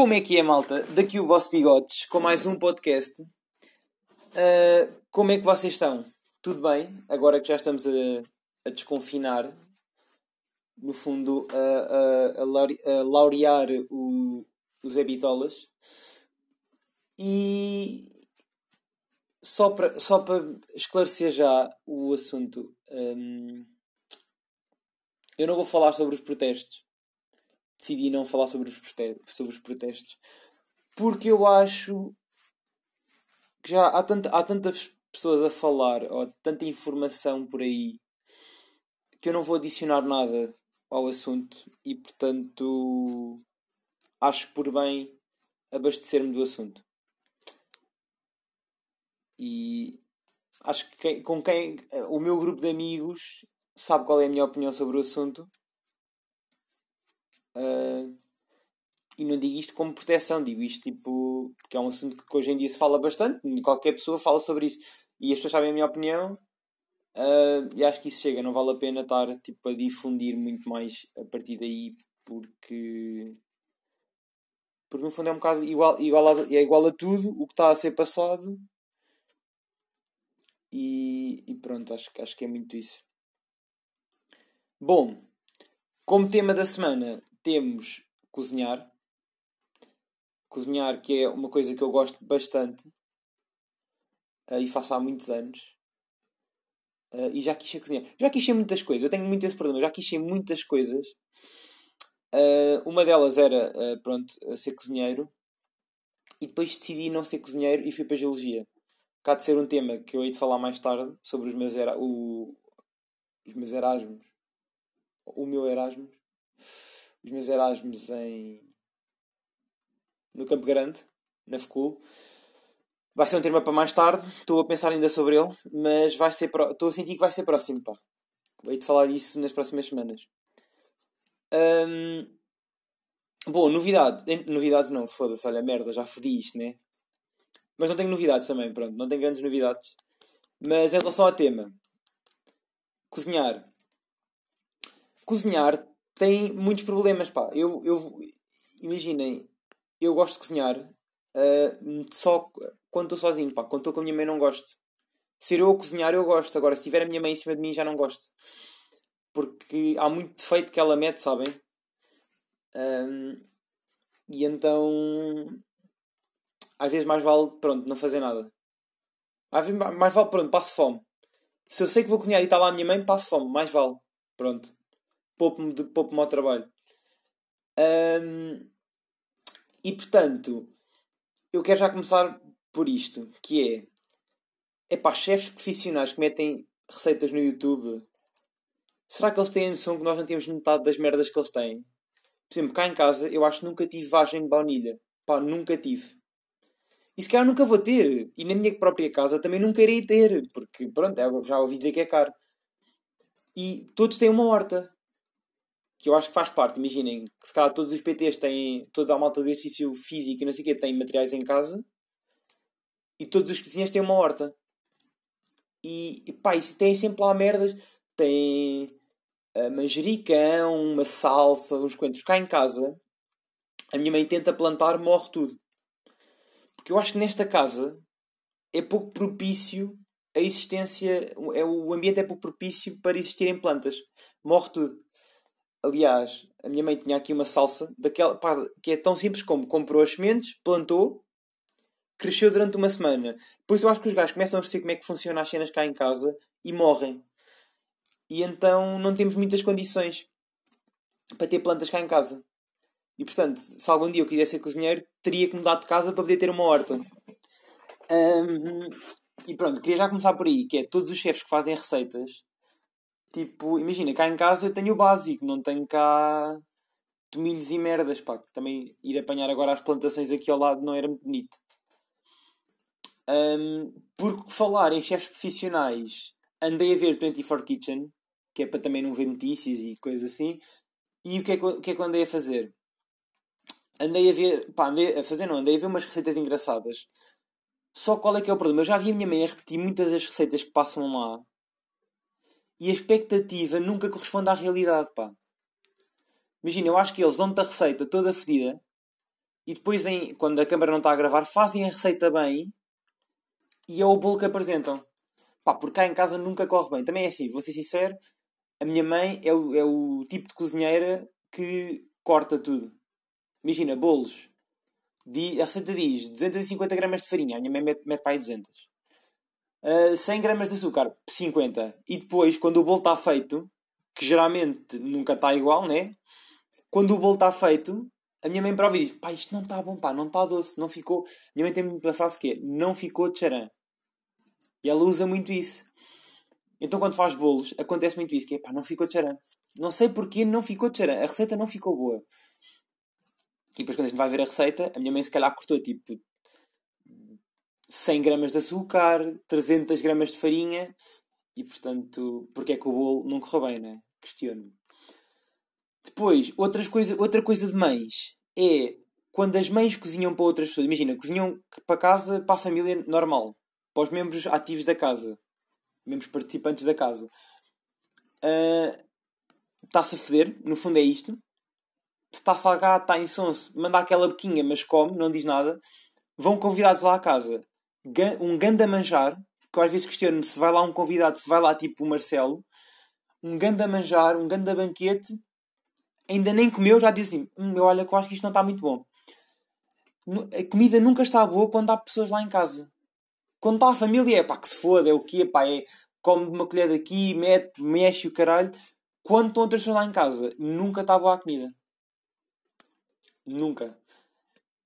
Como é que é, malta? Daqui o vosso Bigotes, com mais um podcast. Uh, como é que vocês estão? Tudo bem? Agora que já estamos a, a desconfinar, no fundo, a, a, a laurear o, os habitolas. E só para, só esclarecer já o assunto, um, eu não vou falar sobre os protestos decidi não falar sobre os, sobre os protestos porque eu acho que já há, tanta, há tantas pessoas a falar ou tanta informação por aí que eu não vou adicionar nada ao assunto e portanto acho por bem abastecer-me do assunto. E acho que quem, com quem o meu grupo de amigos sabe qual é a minha opinião sobre o assunto Uh, e não digo isto como proteção, digo isto tipo. porque é um assunto que hoje em dia se fala bastante, qualquer pessoa fala sobre isso. E as pessoas sabem a minha opinião, uh, e acho que isso chega, não vale a pena estar tipo, a difundir muito mais a partir daí, porque. Porque no fundo é um bocado igual, igual a, é igual a tudo o que está a ser passado. E, e pronto, acho, acho que é muito isso. Bom, como tema da semana, temos cozinhar. Cozinhar, que é uma coisa que eu gosto bastante uh, e faço há muitos anos. Uh, e já quis ser cozinhar. Já quis ser muitas coisas. Eu tenho muito esse problema. Já quis ser muitas coisas. Uh, uma delas era, pronto, ser cozinheiro. E depois decidi não ser cozinheiro e fui para a geologia. Cá de ser um tema que eu hei de falar mais tarde sobre os meus, era, o, os meus Erasmus. O meu Erasmus os meus Erasmus em no Campo Grande, na FECUL. Vai ser um tema para mais tarde, estou a pensar ainda sobre ele, mas vai ser pro... estou a sentir que vai ser próximo, pá. Vou te falar disso nas próximas semanas. Um... Bom, novidade. Novidades não, foda-se, olha, merda, já fodi isto, né? Mas não tenho novidades também, pronto, não tenho grandes novidades. Mas em relação ao tema, cozinhar. Cozinhar tem muitos problemas, pá. Eu, eu, imaginem, eu gosto de cozinhar uh, só quando estou sozinho, pá. Quando estou com a minha mãe não gosto. Ser eu cozinhar eu gosto. Agora, se tiver a minha mãe em cima de mim já não gosto. Porque há muito defeito que ela mete, sabem? Um, e então... Às vezes mais vale, pronto, não fazer nada. Às vezes mais vale, pronto, passo fome. Se eu sei que vou cozinhar e está lá a minha mãe, passo fome. Mais vale. Pronto poupo-me poupo ao trabalho. Um, e portanto, eu quero já começar por isto, que é para chefes profissionais que metem receitas no YouTube. Será que eles têm a noção que nós não temos metade das merdas que eles têm? Por exemplo, cá em casa eu acho que nunca tive vagem de baunilha. Pá, nunca tive. E se calhar nunca vou ter. E na minha própria casa também nunca irei ter. Porque, pronto, é, já ouvi dizer que é caro. E todos têm uma horta que eu acho que faz parte. Imaginem que se calhar todos os PTs têm, toda a malta de exercício físico e não sei o quê, têm materiais em casa e todos os cozinheiros têm uma horta. E, e pá, e têm sempre lá merdas. Tem uh, manjericão, uma salsa, uns coentros. Cá em casa, a minha mãe tenta plantar, morre tudo. Porque eu acho que nesta casa é pouco propício a existência, é, o ambiente é pouco propício para existirem plantas. Morre tudo. Aliás, a minha mãe tinha aqui uma salsa daquela pá, que é tão simples como comprou as sementes, plantou, cresceu durante uma semana. Depois eu acho que os gajos começam a perceber como é que funcionam as cenas cá em casa e morrem. E então não temos muitas condições para ter plantas cá em casa. E portanto, se algum dia eu quisesse ser cozinheiro, teria que mudar de casa para poder ter uma horta. Um, e pronto, queria já começar por aí, que é todos os chefes que fazem receitas Tipo, imagina, cá em casa eu tenho o básico, não tenho cá tomilhos e merdas, pá. Também ir apanhar agora as plantações aqui ao lado não era muito bonito. Um, por falar em chefes profissionais, andei a ver 24 Kitchen, que é para também não ver notícias e coisas assim. E o que é que, o que, é que eu andei a fazer? Andei a ver, pá, andei a fazer não, andei a ver umas receitas engraçadas. Só qual é que é o problema? Eu já vi a minha mãe a repetir muitas das receitas que passam lá e a expectativa nunca corresponde à realidade, pá. Imagina, eu acho que eles dão-te a receita toda fedida e depois, em, quando a câmara não está a gravar, fazem a receita bem e é o bolo que apresentam. Pá, porque cá em casa nunca corre bem. Também é assim, vou ser sincero, a minha mãe é o, é o tipo de cozinheira que corta tudo. Imagina, bolos. a receita diz 250 gramas de farinha, a minha mãe mete, mete para aí 200. Uh, 100 gramas de açúcar, 50. E depois, quando o bolo está feito, que geralmente nunca está igual, né? Quando o bolo está feito, a minha mãe prova e diz: pá, isto não está bom, pá, não está doce, não ficou. A minha mãe tem uma frase que é: não ficou de charan. E ela usa muito isso. Então quando faz bolos, acontece muito isso, que é pá, não ficou de charan. Não sei porquê não ficou de charan. A receita não ficou boa. E depois quando a gente vai ver a receita, a minha mãe se calhar cortou tipo 100 gramas de açúcar, 300 gramas de farinha e portanto, porque é que o bolo não correu bem, né? Questiono-me. Depois, outras coisa, outra coisa de mães é quando as mães cozinham para outras pessoas. Imagina, cozinham para casa, para a família normal, para os membros ativos da casa, membros participantes da casa. Uh, está-se a foder, no fundo é isto. Se está salgado, está insonso, manda aquela boquinha, mas come, não diz nada. Vão convidados lá à casa. Um ganda manjar, que eu às vezes questiono-me se vai lá um convidado, se vai lá tipo o Marcelo. Um ganda manjar, um ganda banquete. Ainda nem comeu, já diz assim: hum, eu olha que eu acho que isto não está muito bom. A comida nunca está boa quando há pessoas lá em casa. Quando está a família é pá, que se foda, é o quê? Pá, é come uma colher daqui, mete, mexe o caralho. Quando estão outras pessoas lá em casa, nunca está boa a comida. Nunca.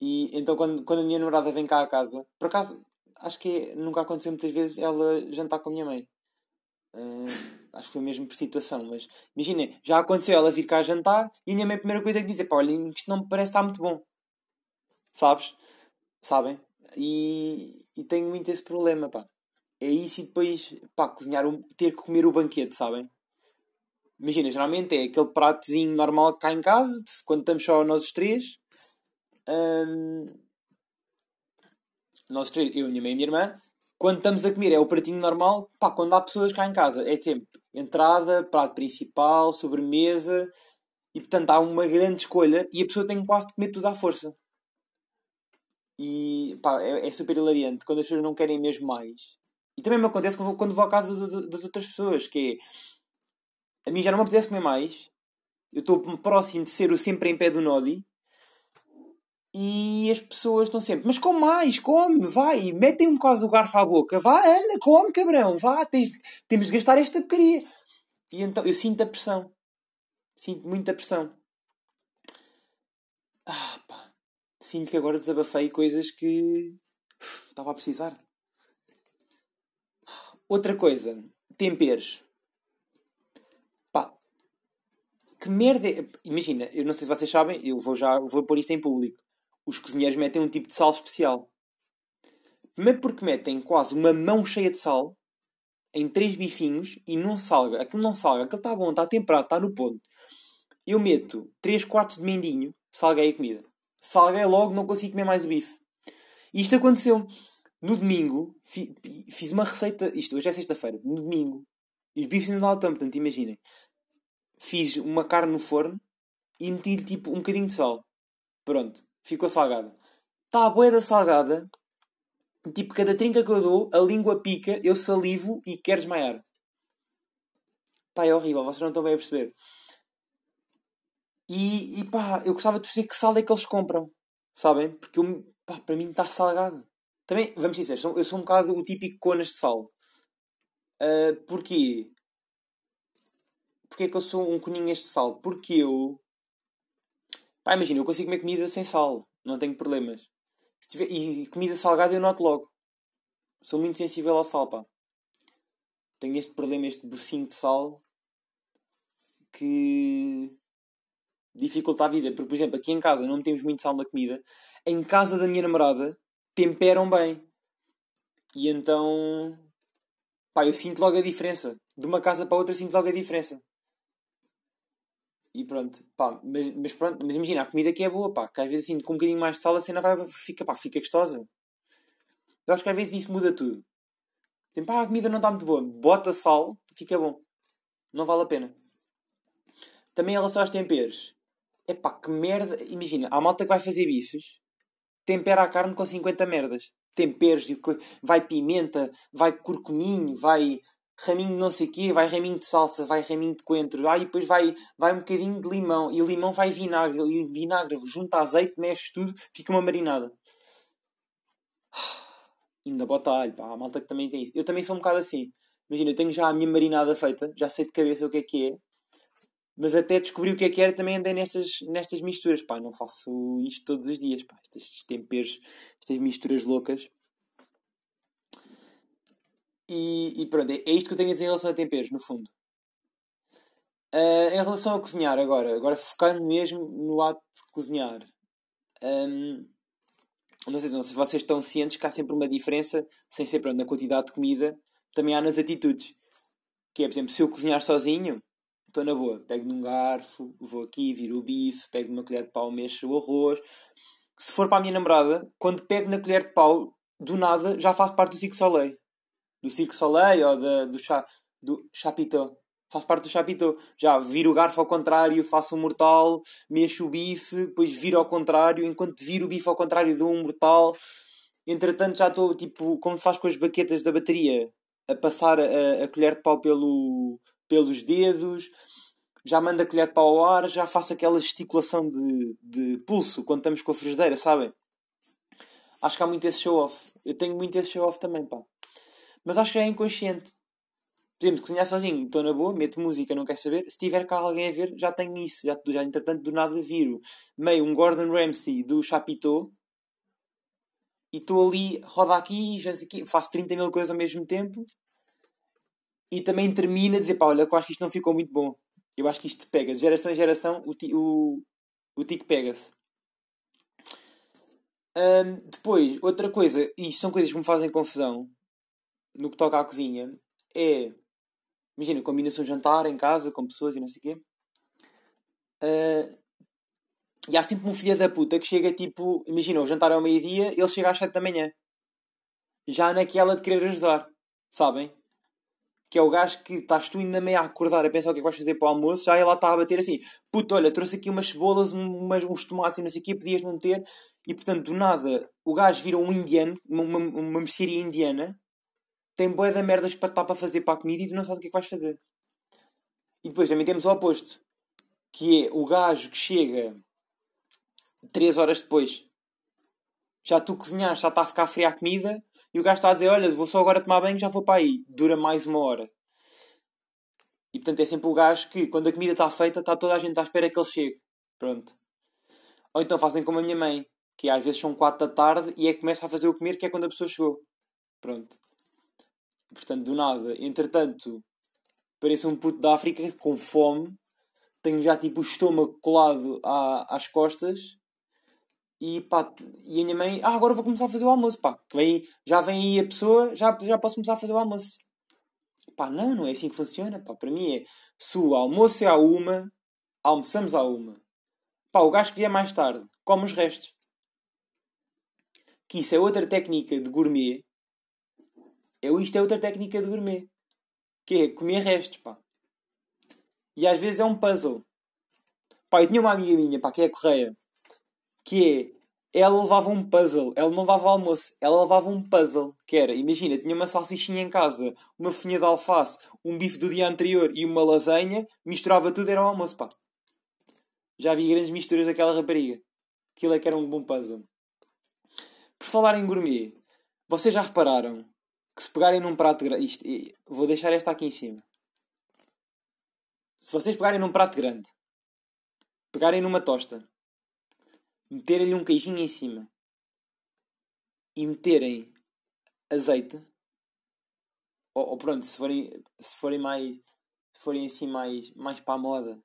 E então quando, quando a minha namorada vem cá a casa, por acaso, acho que é, nunca aconteceu muitas vezes ela jantar com a minha mãe. Uh, acho que foi mesmo por situação, mas imaginem, já aconteceu ela vir cá jantar e a minha mãe a primeira coisa que diz é pá, olha, isto não me parece estar muito bom. Sabes? Sabem? E, e tenho muito esse problema, pá. É isso e depois, pá, cozinhar, ter que comer o banquete, sabem? Imagina, geralmente é aquele pratozinho normal que cá em casa, quando estamos só nós os três. Um, nós três, eu, minha mãe e minha irmã. Quando estamos a comer é o pratinho normal. Pá, quando há pessoas cá em casa é tempo entrada, prato principal, sobremesa. E portanto há uma grande escolha e a pessoa tem quase de comer tudo à força. E pá, é, é super hilariante quando as pessoas não querem mesmo mais. E também me acontece quando vou, à casa das outras pessoas, que é a mim já não me apetece comer mais. Eu estou próximo de ser o sempre em pé do Nodi. E as pessoas estão sempre, mas come mais, come, vai, metem-me quase o garfo à boca, vá, anda, come, cabrão, vá, tens, temos de gastar esta porcaria. E então eu sinto a pressão, sinto muita pressão. Ah, pá, sinto que agora desabafei coisas que uf, estava a precisar. Outra coisa, temperos que merda é... Imagina, eu não sei se vocês sabem, eu vou já vou pôr isto em público. Os cozinheiros metem um tipo de sal especial. Primeiro porque metem quase uma mão cheia de sal em três bifinhos e não salga. Aquilo não salga, aquilo está bom, está temperado, está no ponto. Eu meto 3 quartos de mendinho, salguei a comida. Salguei logo, não consigo comer mais o bife. E isto aconteceu. No domingo, fiz uma receita. Isto hoje é sexta-feira. No domingo. E os bifes ainda não estão, portanto, imaginem fiz uma carne no forno e meti-lhe tipo um bocadinho de sal. Pronto, ficou salgada. Está a boeda salgada. Tipo, cada trinca que eu dou, a língua pica, eu salivo e quero desmaiar. Pá, é horrível, vocês não estão bem a perceber. E, e pá, eu gostava de perceber que sal é que eles compram. Sabem? Porque eu, pá, para mim está salgado. Também, vamos dizer, eu sou um bocado o típico conas de sal. Uh, porquê? Porquê é que eu sou um coninho este sal? Porque eu. Pá, imagina, eu consigo comer comida sem sal. Não tenho problemas. Tiver... E comida salgada eu noto logo. Sou muito sensível ao sal, pá. Tenho este problema, este bocinho de sal que dificulta a vida. Porque, por exemplo, aqui em casa não temos muito sal na comida. Em casa da minha namorada temperam bem. E então. Pá, eu sinto logo a diferença. De uma casa para outra sinto logo a diferença. E pronto, pá, mas, mas pronto, mas imagina, a comida que é boa, pá, que às vezes assim, com um bocadinho mais de sal a cena vai, fica, pá, fica gostosa. Eu acho que às vezes isso muda tudo. Tem, pá, a comida não está muito boa, bota sal, fica bom. Não vale a pena. Também em relação aos temperos, é pá, que merda. Imagina, há malta que vai fazer bifes tempera a carne com 50 merdas. Temperos, vai pimenta, vai curcuminho, vai raminho de não sei o quê, vai raminho de salsa, vai raminho de coentro, aí depois vai, vai um bocadinho de limão, e limão vai vinagre, e vinagre junta azeite, mexe tudo, fica uma marinada. Ainda bota alho, pá, a malta que também tem isso. Eu também sou um bocado assim. Imagina, eu tenho já a minha marinada feita, já sei de cabeça o que é que é, mas até descobri o que é que era também andei nestas, nestas misturas. Pá, não faço isto todos os dias, pá, estes temperos, estas misturas loucas. E, e pronto, é, é isto que eu tenho a dizer em relação a temperos, no fundo. Uh, em relação a cozinhar agora, agora focando mesmo no ato de cozinhar. Um, não, sei, não sei se vocês estão cientes que há sempre uma diferença, sem ser pronto, na quantidade de comida, também há nas atitudes. Que é, por exemplo, se eu cozinhar sozinho, estou na boa. Pego num garfo, vou aqui, viro o bife, pego uma colher de pau, mexo o arroz. Se for para a minha namorada, quando pego na colher de pau, do nada, já faço parte do Cirque Soleil do Cirque Soleil ou do, cha, do. Faço parte do Chapiteau. Já viro o garfo ao contrário, faço um mortal, mexo o bife, depois viro ao contrário. Enquanto viro o bife ao contrário, dou um mortal. Entretanto, já estou, tipo, como faz com as baquetas da bateria, a passar a, a colher de pau pelo, pelos dedos. Já mando a colher de pau ao ar, já faço aquela gesticulação de, de pulso quando estamos com a frigideira, sabem? Acho que há muito esse show-off. Eu tenho muito esse show-off também, pá. Mas acho que é inconsciente. Por exemplo, cozinhar sozinho, estou na boa, meto música, não quero saber. Se tiver cá alguém a ver, já tenho isso. Já, já entretanto, do nada viro meio um Gordon Ramsay do Chapitou e estou ali, roda aqui, aqui, faço 30 mil coisas ao mesmo tempo e também termina a dizer: pá, olha, eu acho que isto não ficou muito bom. Eu acho que isto pega. De geração em geração, o, o, o tico pega-se. Depois, outra coisa, e isto são coisas que me fazem confusão no que toca à cozinha é. Imagina, combina-se um jantar em casa com pessoas e não sei o quê. Uh, e há sempre um filho da puta que chega tipo. Imagina, o jantar é ao meio-dia, ele chega às 7 da manhã. Já naquela de querer ajudar. Sabem? Que é o gajo que estás tu ainda meio a acordar a pensar o que é que vais fazer para o almoço, já lá está a bater assim: puto, olha, trouxe aqui umas cebolas, umas, uns tomates e não sei o quê, podias não ter. E portanto, do nada, o gajo vira um indiano, uma, uma, uma mercearia indiana, tem boia de merdas para estar para fazer para a comida e tu não sabes o que é que vais fazer. E depois também temos o oposto, que é o gajo que chega 3 horas depois, já tu cozinhaste, já está a ficar fria a comida, e o gajo está a dizer: Olha, vou só agora tomar banho já vou para aí. Dura mais uma hora. E portanto é sempre o gajo que, quando a comida está feita, está toda a gente à espera que ele chegue. Pronto. Ou então fazem como a minha mãe, que às vezes são 4 da tarde e é que começa a fazer o comer, que é quando a pessoa chegou. Pronto. Portanto, do nada. Entretanto, pareço um puto da África com fome. Tenho já tipo o estômago colado à, às costas. E pá, e a minha mãe, ah, agora vou começar a fazer o almoço, pá. Vem, já vem aí a pessoa, já, já posso começar a fazer o almoço. Pá, não, não é assim que funciona, pá. Para mim é, se o almoço é à uma, almoçamos à uma. Pá, o gajo que vier mais tarde, come os restos. Que isso é outra técnica de gourmet eu, isto é outra técnica de gourmet. Que é comer restos, pá. E às vezes é um puzzle. Pá, eu tinha uma amiga minha, pá, que é a Correia. Que é... Ela levava um puzzle. Ela não levava almoço. Ela levava um puzzle. Que era, imagina, tinha uma salsichinha em casa, uma folhinha de alface, um bife do dia anterior e uma lasanha. Misturava tudo, era o almoço, pá. Já vi grandes misturas daquela rapariga. Aquilo é que era um bom puzzle. Por falar em gourmet, vocês já repararam que se pegarem num prato grande. Isto, vou deixar esta aqui em cima. Se vocês pegarem num prato grande, pegarem numa tosta, meterem-lhe um queijinho em cima e meterem azeite, ou, ou, pronto, se forem, se forem mais. Se forem assim mais, mais para a moda,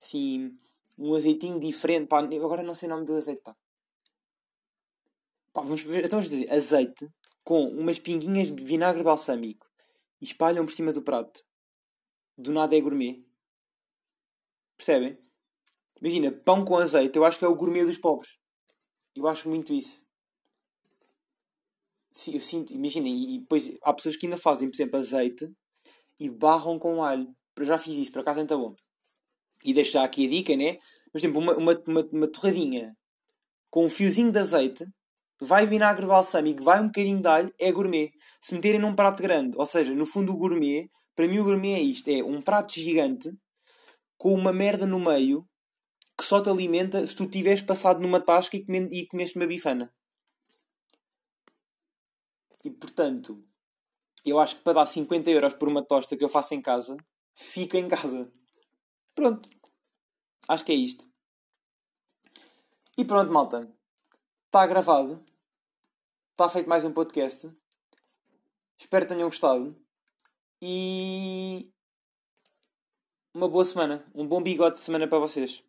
assim, um azeitinho diferente, pá, agora não sei o nome do azeite, pá. Pá, vamos ver, então vamos dizer, azeite com umas pinguinhas de vinagre balsâmico e espalham por cima do prato. Do nada é gourmet. Percebem? Imagina, pão com azeite, eu acho que é o gourmet dos pobres. Eu acho muito isso. Sim, eu sinto, imaginem, e depois há pessoas que ainda fazem, por exemplo, azeite e barram com alho. Eu já fiz isso, por acaso muito bom. E deixo já aqui a dica, né? Por exemplo, uma, uma, uma, uma torradinha com um fiozinho de azeite, vai vinagre balsâmico, vai um bocadinho de alho, é gourmet. Se meterem num prato grande, ou seja, no fundo o gourmet, para mim o gourmet é isto, é um prato gigante com uma merda no meio que só te alimenta se tu tiveres passado numa tasca e, comendo, e comeste uma bifana. E portanto, eu acho que para dar 50 euros por uma tosta que eu faço em casa, fica em casa. Pronto. Acho que é isto. E pronto, malta. Está gravado. Está feito mais um podcast. Espero que tenham gostado. E. Uma boa semana. Um bom bigode de semana para vocês.